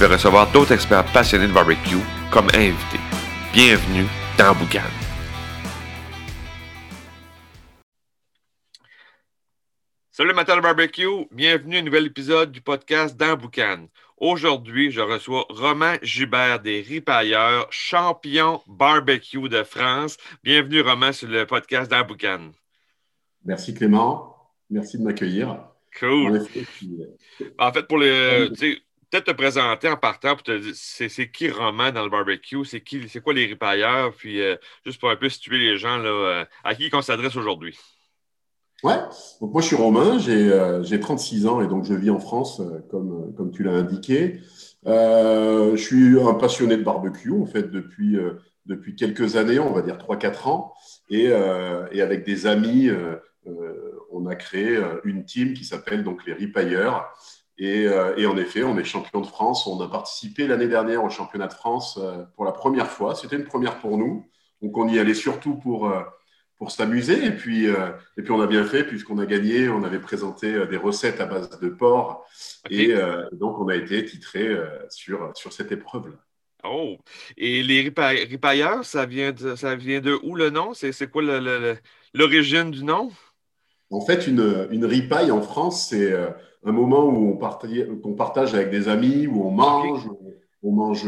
vais recevoir d'autres experts passionnés de barbecue comme invités. Bienvenue dans Boucan. Salut amateurs de barbecue, bienvenue à un nouvel épisode du podcast dans Boucan. Aujourd'hui, je reçois Romain Gibert des Ripailleurs, champion barbecue de France. Bienvenue Romain sur le podcast dans Boucan. Merci Clément, merci de m'accueillir. Cool. En fait, pour le, peut-être te présenter en partant pour te dire c'est, qui Romain dans le barbecue, c'est qui c'est quoi les ripailleurs, puis euh, juste pour un peu situer les gens là, euh, à qui on s'adresse aujourd'hui. Ouais, donc moi je suis Romain, j'ai, 36 euh, ans et donc je vis en France, comme, comme tu l'as indiqué. je suis un passionné de barbecue en fait depuis, depuis quelques années, on va dire 3-4 ans, et, et, avec des amis, on a créé une team qui s'appelle donc les Ripailleurs. Euh, et, en effet, on est champion de France. On a participé l'année dernière au championnat de France euh, pour la première fois. C'était une première pour nous. Donc, on y allait surtout pour, euh, pour s'amuser. Et puis, et puis, on a bien fait puisqu'on a gagné. On avait présenté des recettes à base de porc. Et donc, on a été titré sur, sur cette épreuve-là. Oh! Et les ripailleurs, ça vient de, ça vient de où le nom? C'est quoi l'origine du nom? En fait, une, une ripaille en France, c'est un moment où on partage, avec des amis, où on mange, on mange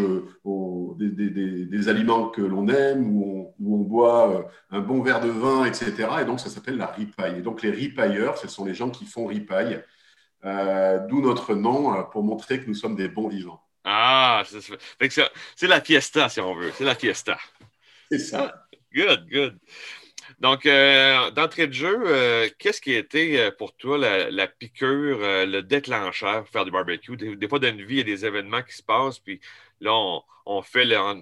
des, aliments que l'on aime, où on, boit euh, un bon verre de vin, etc. Et donc, ça s'appelle la ripaille. Et donc, les ripailleurs, ce sont les gens qui font ripaille, euh, d'où notre nom, euh, pour montrer que nous sommes des bons vivants. Ah, c'est la fiesta, si on veut. C'est la fiesta. C'est ça. Good, good. Donc, euh, d'entrée de jeu, euh, qu'est-ce qui a été euh, pour toi la, piqûre, le déclencheur pour faire du barbecue? Des, fois, dans une vie, il y a des événements qui se passent, puis là, on, fait en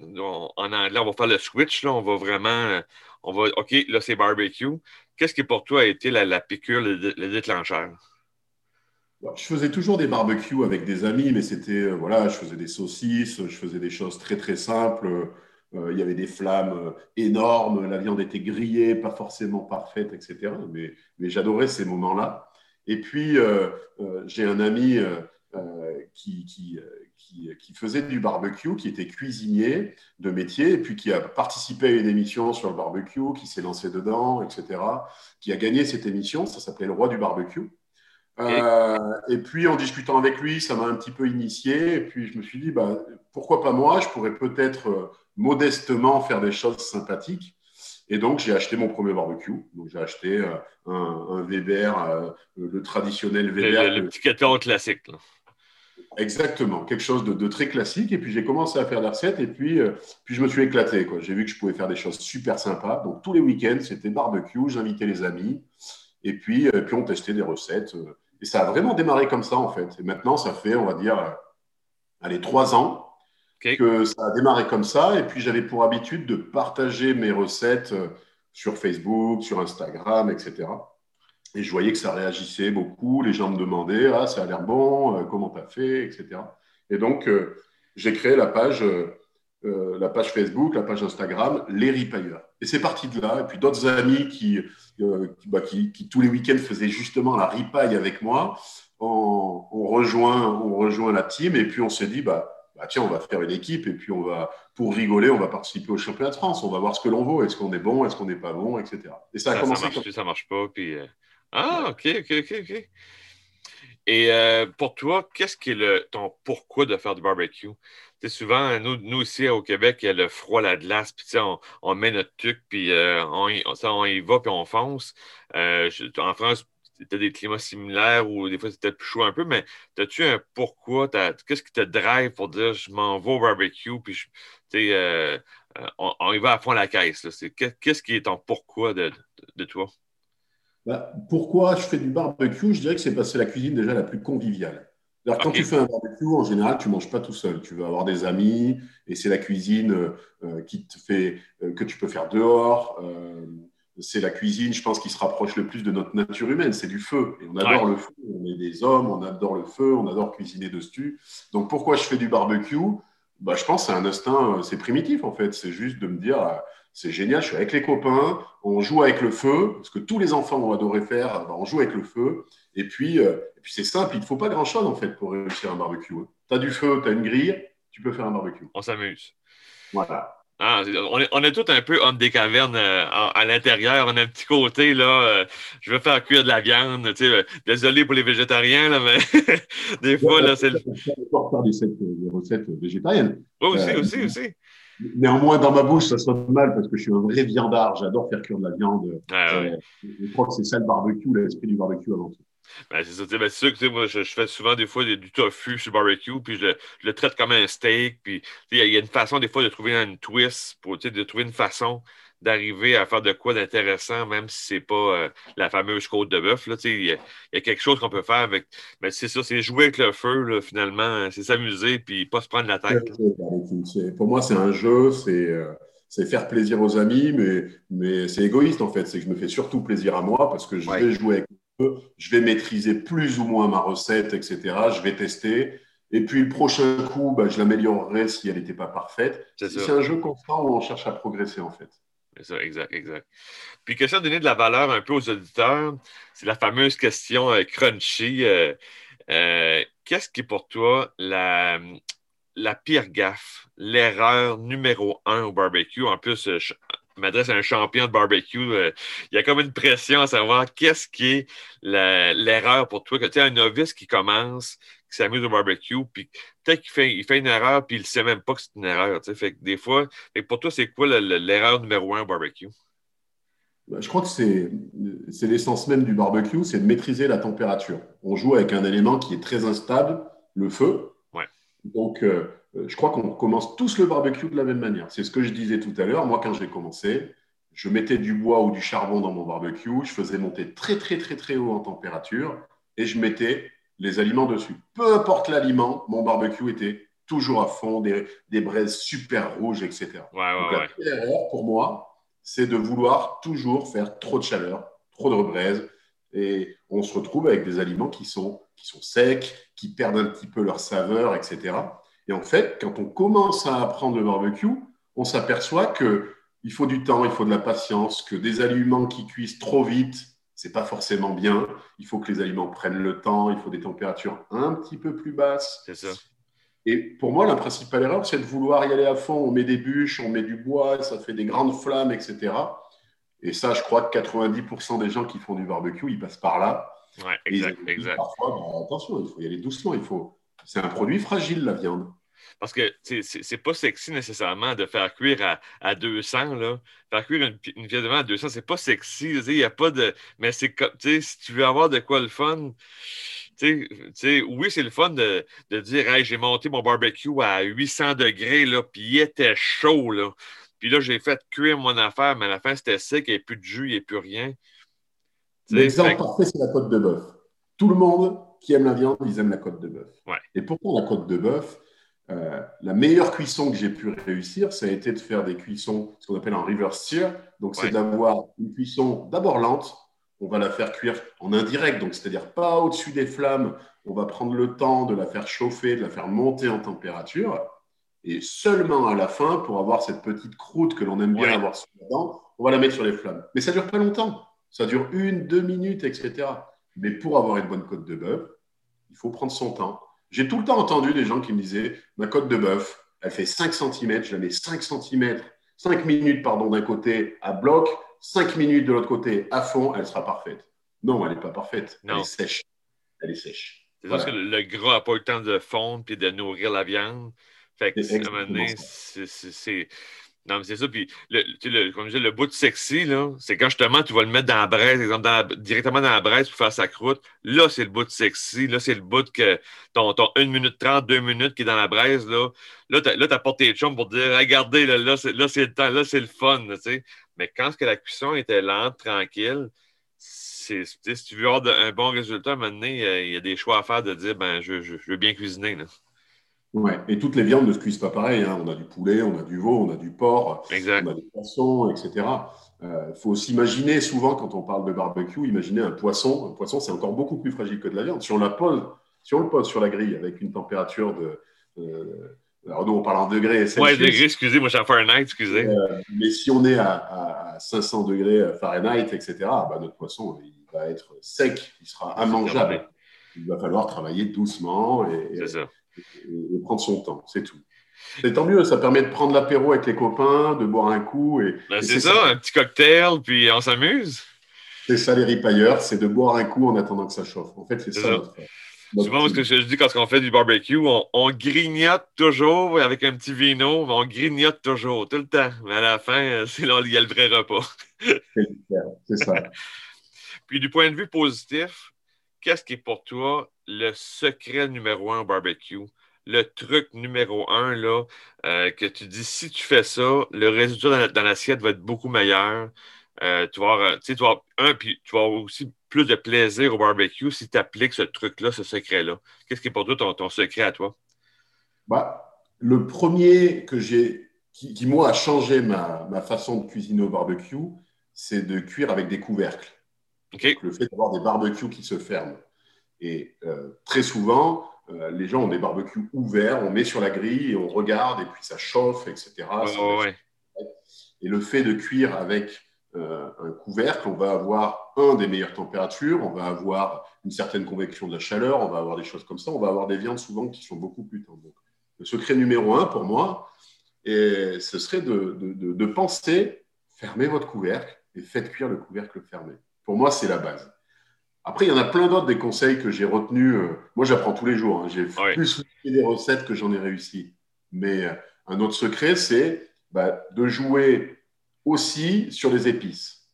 anglais, on va faire le switch, on va vraiment, on va, OK, là, c'est barbecue. Qu'est-ce qui pour toi a été la, piqûre, le, déclencheur? Je faisais toujours des barbecues avec des amis, mais c'était, voilà, je faisais des saucisses, je faisais des choses très, très simples. Euh, il y avait des flammes euh, énormes, la viande était grillée, pas forcément parfaite, etc. Mais, mais j'adorais ces moments-là. Et puis, euh, j'ai un ami qui, qui, qui, faisait du barbecue, qui était cuisinier de métier, et puis qui a participé à une émission sur le barbecue, qui s'est lancé dedans, etc., qui a gagné cette émission, ça s'appelait Le Roi du barbecue. Et puis en discutant avec lui, ça m'a un petit peu initié. Et puis je me suis dit, bah, pourquoi pas moi? Je pourrais peut-être modestement faire des choses sympathiques. Et donc, j'ai acheté mon premier barbecue. Donc, j'ai acheté euh, un, Weber, euh, le traditionnel Weber. Le, petit 14 classique. Exactement, quelque chose de, très classique. Et puis, j'ai commencé à faire des recettes et puis, euh, puis je me suis éclaté. J'ai vu que je pouvais faire des choses super sympas. Donc, tous les week-ends, c'était barbecue. J'invitais les amis. Et puis, puis, on testait des recettes. Et ça a vraiment démarré comme ça, en fait. Et maintenant, ça fait, on va dire, allez, trois ans que ça a démarré comme ça. Et puis, j'avais pour habitude de partager mes recettes euh, sur Facebook, sur Instagram, etc. Et je voyais que ça réagissait beaucoup. Les gens me demandaient Ah, ça a l'air bon, euh, comment tu as fait, etc. Et donc, euh, j'ai créé la page, la page Facebook, la page Instagram, Les Ripailleurs. Et c'est parti de là. Et puis, d'autres amis qui, bah, qui, qui, tous les week-ends, faisaient justement la ripaille avec moi, on, on, rejoint, on rejoint la team. Et puis, on s'est dit bah, bah, tiens, on va faire une équipe et puis on va, pour rigoler, on va participer au championnat de France. On va voir ce que l'on vaut. Est-ce qu'on est bon, est-ce qu'on n'est pas bon, etc. Et ça a commencé. Ça marche, ça marche pas. Puis, euh, Ah, OK, OK, OK, OK. Et euh, pour toi, qu'est-ce qui est le, ton pourquoi de faire du barbecue? Souvent, nous, nous aussi au Québec, il y a le froid, la glace, puis on, on met notre truc, puis euh, on, y va, puis on fonce. en France, tu as des climats similaires ou des fois c'était plus chaud un peu, mais as-tu un pourquoi? Qu'est-ce qui te drive pour dire je m'en vais au barbecue puis euh, euh, on, y va à fond la caisse? Qu'est-ce qui est ton pourquoi de, toi? Bah, pourquoi je fais du barbecue? Je dirais que c'est parce que c'est la cuisine déjà la plus conviviale. Quand tu fais un barbecue, en général, tu ne manges pas tout seul. Tu vas avoir des amis et c'est la cuisine euh, euh, qui te fait, euh, que tu peux faire dehors. c'est la cuisine, je pense, qui se rapproche le plus de notre nature humaine. C'est du feu. Et on adore le feu. On est des hommes, on adore le feu, on adore cuisiner dessus. Donc pourquoi je fais du barbecue? Bah, Je pense que c'est un instinct, c'est primitif en fait. C'est juste de me dire c'est génial, je suis avec les copains, on joue avec le feu, parce que tous les enfants vont adorer faire, bah, on joue avec le feu, et puis, euh, puis c'est simple, il ne faut pas grand-chose en fait pour réussir un barbecue. Tu as du feu, tu as une grille, tu peux faire un barbecue. On s'amuse. Voilà. Ah, on, est, on est tous un peu homme des cavernes euh, à, l'intérieur. On a un petit côté, là, euh, je veux faire cuire de la viande. Tu sais, désolé pour les végétariens, là, mais des fois, là, c'est le. faire des, des recettes végétariennes. Oui, aussi, aussi, aussi. Néanmoins, dans ma bouche, ça sonne mal parce que je suis un vrai viandard. J'adore faire cuire de la viande. Ah, euh, je crois que c'est ça le barbecue, l'esprit du barbecue avant tout. Ben, c'est ça, ben, sûr que moi, je, fais souvent des fois du tofu sur le barbecue, puis je, le traite comme un steak. Puis il y, a une façon des fois de trouver une twist, pour, de trouver une façon d'arriver à faire de quoi d'intéressant, même si c'est pas euh, la fameuse côte de bœuf. Il y, a quelque chose qu'on peut faire avec. Mais c'est ça, c'est jouer avec le feu, là, finalement. C'est s'amuser puis pas se prendre la tête. Pour moi, c'est un jeu, euh, c'est. faire plaisir aux amis, mais, mais c'est égoïste en fait. C'est que je me fais surtout plaisir à moi parce que je vais jouer avec le feu, je vais maîtriser plus ou moins ma recette, etc. Je vais tester. Et puis le prochain coup, bah, je l'améliorerai si elle n'était pas parfaite. C'est un jeu constant où on cherche à progresser en fait. Ça, exact, exact. Puis, question de donner de la valeur un peu aux auditeurs, c'est la fameuse question euh, crunchy. Euh, euh, qu'est-ce qui est pour toi la, la pire gaffe, l'erreur numéro un au barbecue? En plus, je m'adresse à un champion de barbecue. il y a comme une pression à savoir qu'est-ce qui est l'erreur pour toi. Que tu es un novice qui commence, qui s'amuse au barbecue, puis peut-être qu'il fait, il fait une erreur, puis il ne sait même pas que c'est une erreur. Fait que des fois, pour toi, c'est quoi l'erreur numéro un au barbecue? Ben, je crois que c'est l'essence même du barbecue, c'est de maîtriser la température. On joue avec un élément qui est très instable, le feu. Donc, euh, je crois qu'on commence tous le barbecue de la même manière. C'est ce que je disais tout à l'heure. Moi, quand j'ai commencé, je mettais du bois ou du charbon dans mon barbecue, je faisais monter très, très, très, très haut en température et je mettais les aliments dessus. Peu importe l'aliment, mon barbecue était toujours à fond, des, des braises super rouges, etc. la première erreur pour moi, c'est de vouloir toujours faire trop de chaleur, trop de braises, et on se retrouve avec des aliments qui sont, qui sont secs, qui perdent un petit peu leur saveur, etc. Et en fait, quand on commence à apprendre le barbecue, on s'aperçoit que il faut du temps, il faut de la patience, que des aliments qui cuisent trop vite, c'est pas forcément bien. Il faut que les aliments prennent le temps, il faut des températures un petit peu plus basses. C'est ça. Et pour moi, la principale erreur, c'est de vouloir y aller à fond. On met des bûches, on met du bois, ça fait des grandes flammes, etc. Et ça, je crois que 90% des gens qui font du barbecue, ils passent par là. Ouais, exact, exact. Parfois, bah, attention, il faut y aller doucement. Il faut... C'est un produit fragile, la viande. Parce que c'est pas sexy nécessairement de faire cuire à, à 200. Là. Faire cuire une, une viande à 200, c'est pas sexy. Il n'y a pas de. Mais c'est comme. Si tu veux avoir de quoi le fun. oui, c'est le fun de, de dire hey, j'ai monté mon barbecue à 800 degrés, là, puis il était chaud. Là. Puis là, j'ai fait cuire mon affaire, mais à la fin, c'était sec, il n'y avait plus de jus, il n'y avait plus rien. L'exemple parfait, c'est la côte de bœuf. Tout le monde qui aime la viande, ils aiment la côte de bœuf. Et pourquoi la côte de bœuf, euh, la meilleure cuisson que j'ai pu réussir, ça a été de faire des cuissons, ce qu'on appelle en reverse sear. Donc, c'est d'avoir une cuisson d'abord lente. On va la faire cuire en indirect, donc c'est-à-dire pas au-dessus des flammes. On va prendre le temps de la faire chauffer, de la faire monter en température. Et seulement à la fin, pour avoir cette petite croûte que l'on aime bien avoir sur la dent, on va la mettre sur les flammes. Mais ça dure pas longtemps. Ça dure une, deux minutes, etc. Mais pour avoir une bonne côte de bœuf, il faut prendre son temps. J'ai tout le temps entendu des gens qui me disaient ma côte de bœuf, elle fait 5 cm, je la mets 5 cm, 5 minutes pardon, d'un côté à bloc, 5 minutes de l'autre côté à fond, elle sera parfaite. Non, elle n'est pas parfaite. Elle est sèche. Elle est sèche. C'est parce que le gras n'a pas eu le temps de fondre et de nourrir la viande. Fait que, c'est non, mais c'est ça. Puis, le, comme je dis, le bout de sexy, c'est quand justement tu vas le mettre dans la braise, exemple, directement dans la braise pour faire sa croûte. Là, c'est le bout de sexy. Là, c'est le bout que ton, ton 1 minute 30, 2 minutes qui est dans la braise. Là, là tu apportes tes chums pour dire Regardez, là, c'est le temps, là, c'est le fun. sais. Mais quand que la cuisson était lente, tranquille, si tu veux avoir un bon résultat, maintenant, euh, il y a des choix à faire de dire ben, je, veux bien cuisiner. Oui, et toutes les viandes ne se cuisent pas pareil. Hein. On a du poulet, on a du veau, on a du porc, on a des poissons, etc. Il euh, faut s'imaginer souvent, quand on parle de barbecue, imaginer un poisson. Un poisson, c'est encore beaucoup plus fragile que de la viande. Si on, la pose, si on le pose sur la grille avec une température de. Euh, alors nous, on parle en degrés. Oui, degrés, excusez, moi en Fahrenheit, excusez. Euh, mais si on est à, 500 degrés Fahrenheit, etc., bah, notre poisson, il va être sec, il sera immangeable. Il va falloir travailler doucement et, et, prendre son temps, c'est tout. C'est tant mieux, ça permet de prendre l'apéro avec les copains, de boire un coup. Et, ben, c'est ça, un petit cocktail, puis on s'amuse. C'est ça les ripailleurs, c'est de boire un coup en attendant que ça chauffe. En fait, c'est ça. Souvent, ce que je dis quand on fait du barbecue, on, grignote toujours avec un petit vino, on grignote toujours, tout le temps. Mais à la fin, c'est là il y a le vrai repas. c'est ça. Puis du point de vue positif, qu'est-ce qui est pour toi le secret numéro un au barbecue? Le truc numéro un, là, euh, que tu dis, si tu fais ça, le résultat dans l'assiette va être beaucoup meilleur. Euh, tu, vas avoir, tu, un, puis tu vas avoir aussi plus de plaisir au barbecue si tu appliques ce truc-là, ce secret-là. Qu'est-ce qui est pour toi ton, secret à toi? Bah, le premier que j'ai, qui, moi, a changé ma, ma façon de cuisiner au barbecue, c'est de cuire avec des couvercles le fait d'avoir des barbecues qui se ferment. Et euh, très souvent, euh, les gens ont des barbecues ouverts, on met sur la grille et on regarde, et puis ça chauffe, etc. Et le fait de cuire avec euh, un couvercle, on va avoir, un, des meilleures températures, on va avoir une certaine convection de la chaleur, on va avoir des choses comme ça, on va avoir des viandes souvent qui sont beaucoup plus tendres. le secret numéro un pour moi, et ce serait de, de, de penser, fermez votre couvercle et faites cuire le couvercle fermé. Pour moi, c'est la base. Après, il y en a plein d'autres des conseils que j'ai retenus. Euh, moi, j'apprends tous les jours. Hein. J'ai plus fait des recettes que j'en ai réussi. Mais euh, un autre secret, c'est bah, de jouer aussi sur les épices.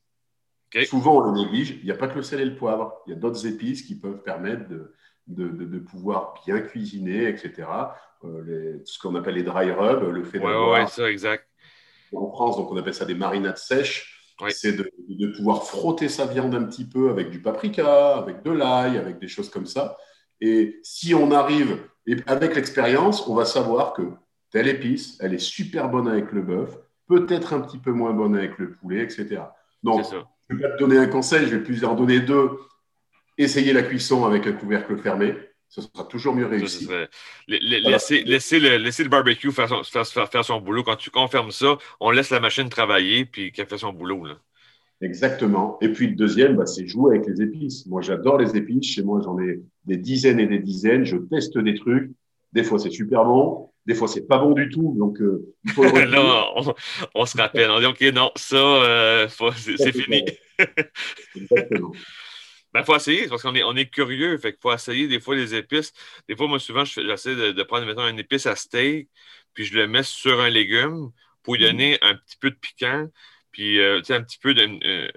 Souvent, on le néglige. Il n'y a pas que le sel et le poivre. Il y a d'autres épices qui peuvent permettre de, de, pouvoir bien cuisiner, etc. Euh, ce qu'on appelle les dry rubs, le fait d'avoir… Oui, ça, exact. En France, donc on appelle ça des marinades sèches c'est de, pouvoir frotter sa viande un petit peu avec du paprika, avec de l'ail, avec des choses comme ça. Et si on arrive, et avec l'expérience, on va savoir que telle épice, elle est super bonne avec le bœuf, peut-être un petit peu moins bonne avec le poulet, etc. Donc, je vais pas te donner un conseil, je vais plus en donner deux. Essayez la cuisson avec un couvercle fermé ce sera toujours mieux réussi. laisser, le, barbecue faire son, faire, son, boulot. Quand tu confirmes ça, on laisse la machine travailler puis qu'elle fait son boulot. Là. Exactement. Et puis le deuxième, bah, c'est jouer avec les épices. Moi, j'adore les épices. Chez moi, j'en ai des dizaines et des dizaines. Je teste des trucs. Des fois, c'est super bon. Des fois, c'est pas bon du tout. Donc, euh, il faut non, on, se rappelle. On dit, OK, non, ça, euh, c'est fini. Exactement. Il ben, faut essayer, parce qu'on est, on est curieux. Fait qu'il faut essayer des fois les épices. Des fois, moi, souvent, j'essaie de, de, prendre, mettons, une épice à steak, puis je le mets sur un légume pour lui donner mm. un petit peu de piquant, puis euh, un petit peu d'un euh,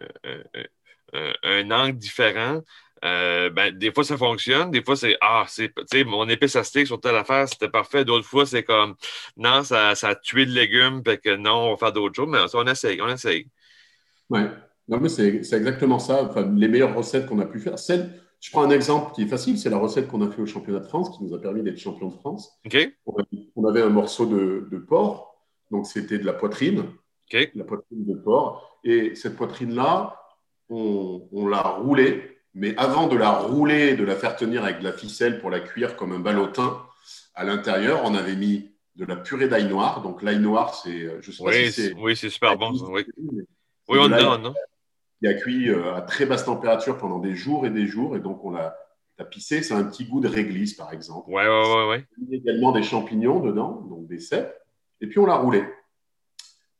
euh, un angle différent. ben, des fois, ça fonctionne. Des fois, c'est Ah, c'est mon épice à steak sur telle affaire, c'était parfait. D'autres fois, c'est comme Non, ça, ça, a tué le légume, fait que non, on va faire d'autres choses. Mais on essaye, on essaye. Ouais. Non, mais c'est exactement ça. Enfin, les meilleures recettes qu'on a pu faire. Celle, je prends un exemple qui est facile, c'est la recette qu'on a fait au championnat de France, qui nous a permis d'être champion de France. On, avait un morceau de, porc, donc c'était de la poitrine, la poitrine de porc. Et cette poitrine-là, on, on l'a roulée, mais avant de la rouler, de la faire tenir avec de la ficelle pour la cuire comme un ballotin, à l'intérieur, on avait mis de la purée d'ail noir. Donc l'ail noir, c'est, je sais oui, pas c'est. Oui, c'est super bon. Oui, oui on donne, non? Qui a cuit euh, à très basse température pendant des jours et des jours. Et donc, on l'a tapissé. C'est un petit goût de réglisse, par exemple. Ouais, ouais, ouais. ouais. Il y a également des champignons dedans, donc des cèpes. Et puis, on l'a roulé.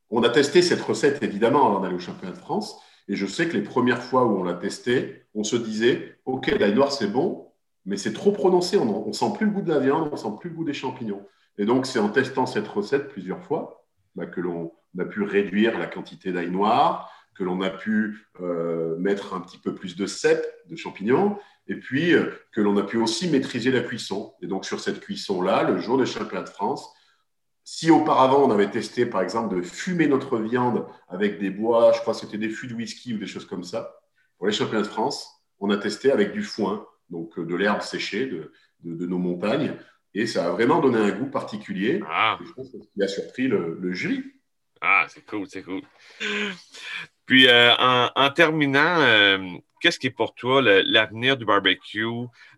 On a testé cette recette, évidemment, avant d'aller au championnat de France. Et je sais que les premières fois où on l'a testé, on se disait OK, l'ail noir, c'est bon, mais c'est trop prononcé. On ne sent plus le goût de la viande, on ne sent plus le goût des champignons. Et donc, c'est en testant cette recette plusieurs fois bah, que l'on a pu réduire la quantité d'ail noir, que l'on a pu euh, mettre un petit peu plus de cèpes, de champignons, et puis euh, que l'on a pu aussi maîtriser la cuisson. Et donc sur cette cuisson-là, le jour des championnats de France, si auparavant on avait testé par exemple de fumer notre viande avec des bois, je crois que c'était des fûts de whisky ou des choses comme ça, pour les championnats de France, on a testé avec du foin, donc de l'herbe séchée de, de, nos montagnes. Et ça a vraiment donné un goût particulier. Ah. je pense que ce a surpris le, jury. Ah, c'est cool, c'est cool. Puis, euh, en, terminant, euh, qu'est-ce qui est pour toi l'avenir du barbecue,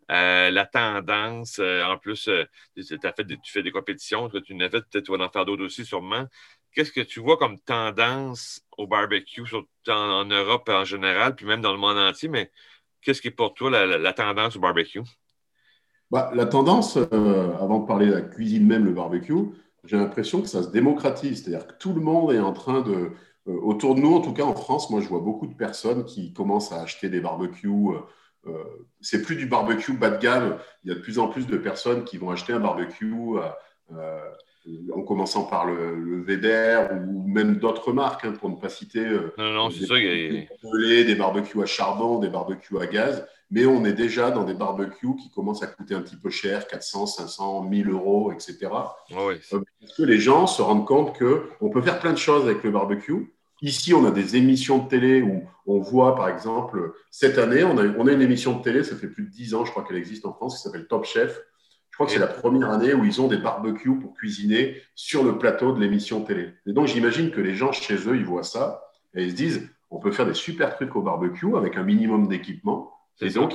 euh, la tendance? en plus, fait tu fais des compétitions, tu n'as fait, peut-être tu vas en faire d'autres aussi sûrement. Qu'est-ce que tu vois comme tendance au barbecue, surtout en, Europe en général, puis même dans le monde entier, mais qu'est-ce qui est pour toi la tendance au barbecue? Bah, la tendance, avant de parler de la cuisine même, le barbecue, j'ai l'impression que ça se démocratise. C'est-à-dire que tout le monde est en train de. Euh, autour de nous, en tout cas en France, moi je vois beaucoup de personnes qui commencent à acheter des barbecues. Euh, c'est plus du barbecue bas de gamme. Il y a de plus en plus de personnes qui vont acheter un barbecue en commençant par le, le ou même d'autres marques, hein, pour ne pas citer. non, non, c'est ça. des barbecues à charbon, des barbecues à gaz mais on est déjà dans des barbecues qui commencent à coûter un petit peu cher, 400, 500, 1000 euros, etc. Ah oui. Parce que les gens se rendent compte qu'on peut faire plein de choses avec le barbecue. Ici, on a des émissions de télé où on voit, par exemple, cette année, on a, on a une émission de télé, ça fait plus de 10 ans, je crois qu'elle existe en France, qui s'appelle Top Chef. Je crois que c'est la première année où ils ont des barbecues pour cuisiner sur le plateau de l'émission télé. Et donc, j'imagine que les gens chez eux, ils voient ça et ils se disent, on peut faire des super trucs au barbecue avec un minimum d'équipement. Et donc,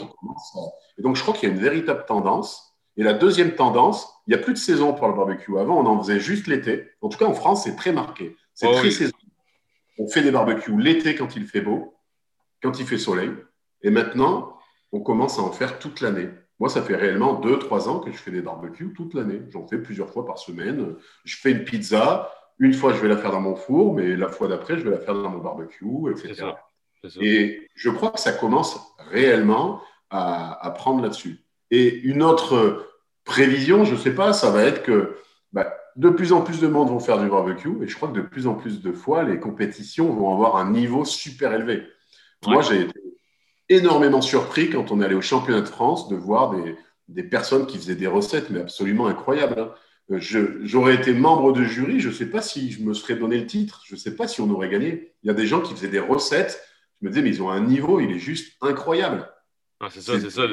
et donc, je crois qu'il y a une véritable tendance. Et la deuxième tendance, il n'y a plus de saison pour le barbecue. Avant, on en faisait juste l'été. En tout cas, en France, c'est très marqué. C'est oh très saisonnier. On fait des barbecues l'été quand il fait beau, quand il fait soleil. Et maintenant, on commence à en faire toute l'année. Moi, ça fait réellement deux, trois ans que je fais des barbecues toute l'année. J'en fais plusieurs fois par semaine. Je fais une pizza. Une fois, je vais la faire dans mon four, mais la fois d'après, je vais la faire dans mon barbecue, etc. Et je crois que ça commence réellement à, prendre là-dessus. Et une autre prévision, je ne sais pas, ça va être que bah, de plus en plus de monde vont faire du barbecue et je crois que de plus en plus de fois, les compétitions vont avoir un niveau super élevé. Moi, j'ai été énormément surpris quand on est allé au championnat de France de voir des, des personnes qui faisaient des recettes, mais absolument incroyables. Hein. J'aurais été membre de jury, je ne sais pas si je me serais donné le titre, je ne sais pas si on aurait gagné. Il y a des gens qui faisaient des recettes je me disais, mais ils ont un niveau, il est juste incroyable. Ah, c'est ça, c'est ça.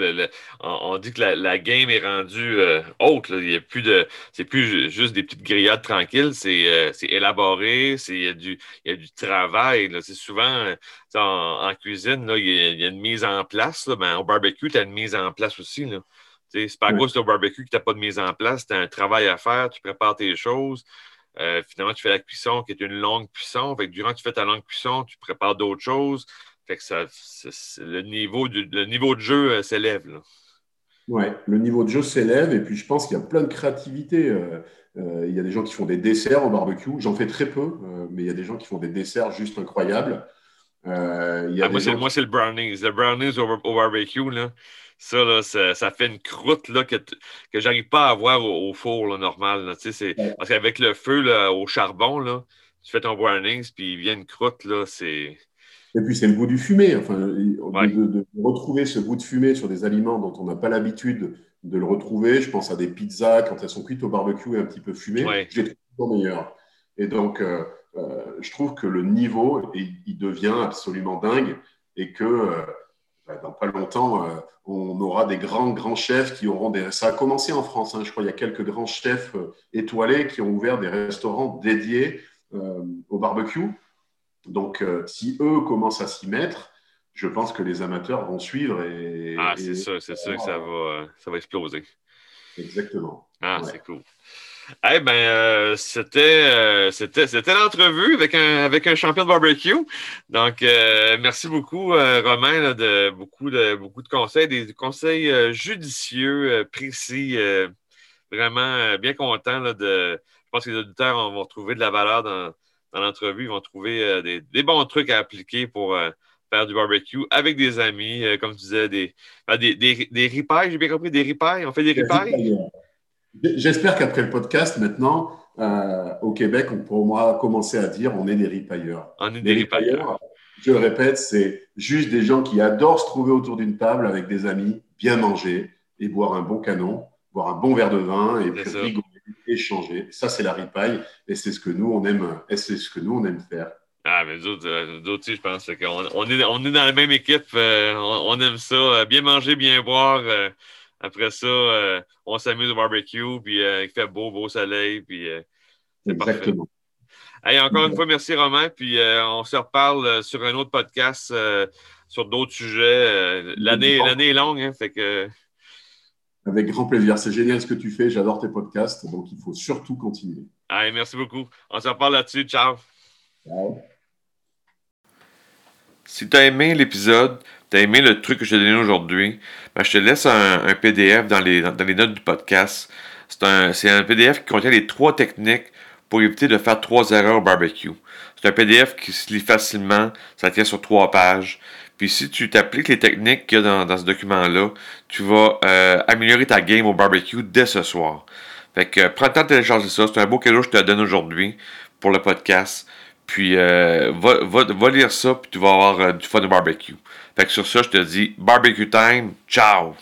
on, dit que la, game est rendue euh, haute. Il y a plus de. C'est plus juste des petites grillades tranquilles. C'est euh, élaboré. Il y, a du, il y a du travail. C'est souvent en, cuisine, là, il, y a, une mise en place. Là. Ben, au barbecue, tu as une mise en place aussi. C'est pas à cause au barbecue que tu n'as pas de mise en place. Tu as un travail à faire, tu prépares tes choses. Euh, finalement, tu fais la cuisson qui est une longue cuisson. Fait durant que tu fais ta longue cuisson, tu prépares d'autres choses. Fait que ça, le, niveau le niveau de jeu euh, s'élève. Oui, le niveau de jeu s'élève. Et puis, je pense qu'il y a plein de créativité. Euh, il y a des gens qui font des desserts au barbecue. J'en fais très peu, mais il y a des gens qui font des desserts juste incroyables. Ah, moi, c'est le brownies. Le brownies au, au barbecue, là. Ça, ça, fait une croûte là, que, que j'arrive pas à avoir au, four normal. Parce qu'avec le feu au charbon, là, tu fais ton brownies, puis il vient une croûte, là, c'est. Et puis c'est le goût du fumé. Enfin, de, retrouver ce goût de fumée sur des aliments dont on n'a pas l'habitude de le retrouver. Je pense à des pizzas quand elles sont cuites au barbecue et un petit peu fumées. Ouais. Je les trouve meilleures. Et donc, euh, euh, je trouve que le niveau, il, devient absolument dingue et que euh, bah, dans pas longtemps, euh, on aura des grands, grands chefs qui auront des. Ça a commencé en France, hein, je crois. Il y a quelques grands chefs étoilés qui ont ouvert des restaurants dédiés au barbecue. Donc, si eux commencent à s'y mettre, je pense que les amateurs vont suivre. Et, ah, c'est sûr, c'est sûr que ça va, ça va exploser. Exactement. Ah, c'est cool. Eh bien, euh, euh, c'était, c'était, l'entrevue avec un, avec un champion de barbecue. Donc, euh, merci beaucoup, Romain, de beaucoup de beaucoup de conseils, des conseils judicieux, précis. vraiment bien content de. Je pense que les auditeurs vont trouver de la valeur dans, l'entrevue. Ils vont trouver des, bons trucs à appliquer pour faire du barbecue avec des amis, comme tu disais, des, ben, des, des, des ripailles, j'ai bien compris, des ripailles. On fait des ripailles? J'espère qu'après le podcast, maintenant, euh, au Québec, on pourra commencer à dire on est des ripailleurs. On est des ripailleurs. Je le répète, c'est juste des gens qui adorent se trouver autour d'une table avec des amis, bien manger et boire un bon canon, boire un bon verre de vin et puis rigoler, échanger. Ça, c'est la ripaille et c'est ce que nous on aime, et c'est ce que nous on aime faire. Ah, mais d'autres, d'autres je pense qu'on on est, on est dans la même équipe. on, aime ça. bien manger, bien boire. Après ça, on s'amuse au barbecue, puis il fait beau, beau soleil, puis c'est Exactement. parfait. encore une fois, merci Romain, puis on se reparle sur un autre podcast sur d'autres sujets. l'année, l'année est longue, hein, fait que. Avec grand plaisir. C'est génial ce que tu fais. J'adore tes podcasts. Donc, il faut surtout continuer. Allez, merci beaucoup. On se reparle là-dessus. Ciao. Ciao. Si tu as aimé l'épisode, tu as aimé le truc que je t'ai donné aujourd'hui, ben, je te laisse un, PDF dans les, notes du podcast. C'est un, un, PDF qui contient les trois techniques pour éviter de faire trois erreurs au barbecue. C'est un PDF qui se lit facilement, ça tient sur trois pages. Puis si tu t'appliques les techniques qu'il y a dans, ce document-là, tu vas euh, améliorer ta game au barbecue dès ce soir. Fait que prends le temps de télécharger ça. C'est un beau cadeau que je te donne aujourd'hui pour le podcast. Puis euh, va, va, lire ça, puis tu vas avoir euh, du fun au barbecue. Fait que sur ça, je te dis barbecue time. Ciao!